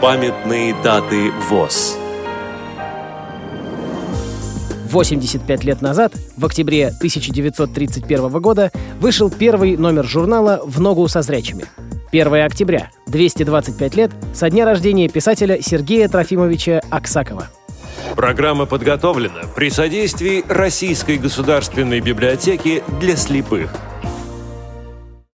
Памятные даты ВОЗ. 85 лет назад, в октябре 1931 года, вышел первый номер журнала «В ногу со зрячими». 1 октября, 225 лет со дня рождения писателя Сергея Трофимовича Аксакова. Программа подготовлена при содействии Российской государственной библиотеки для слепых –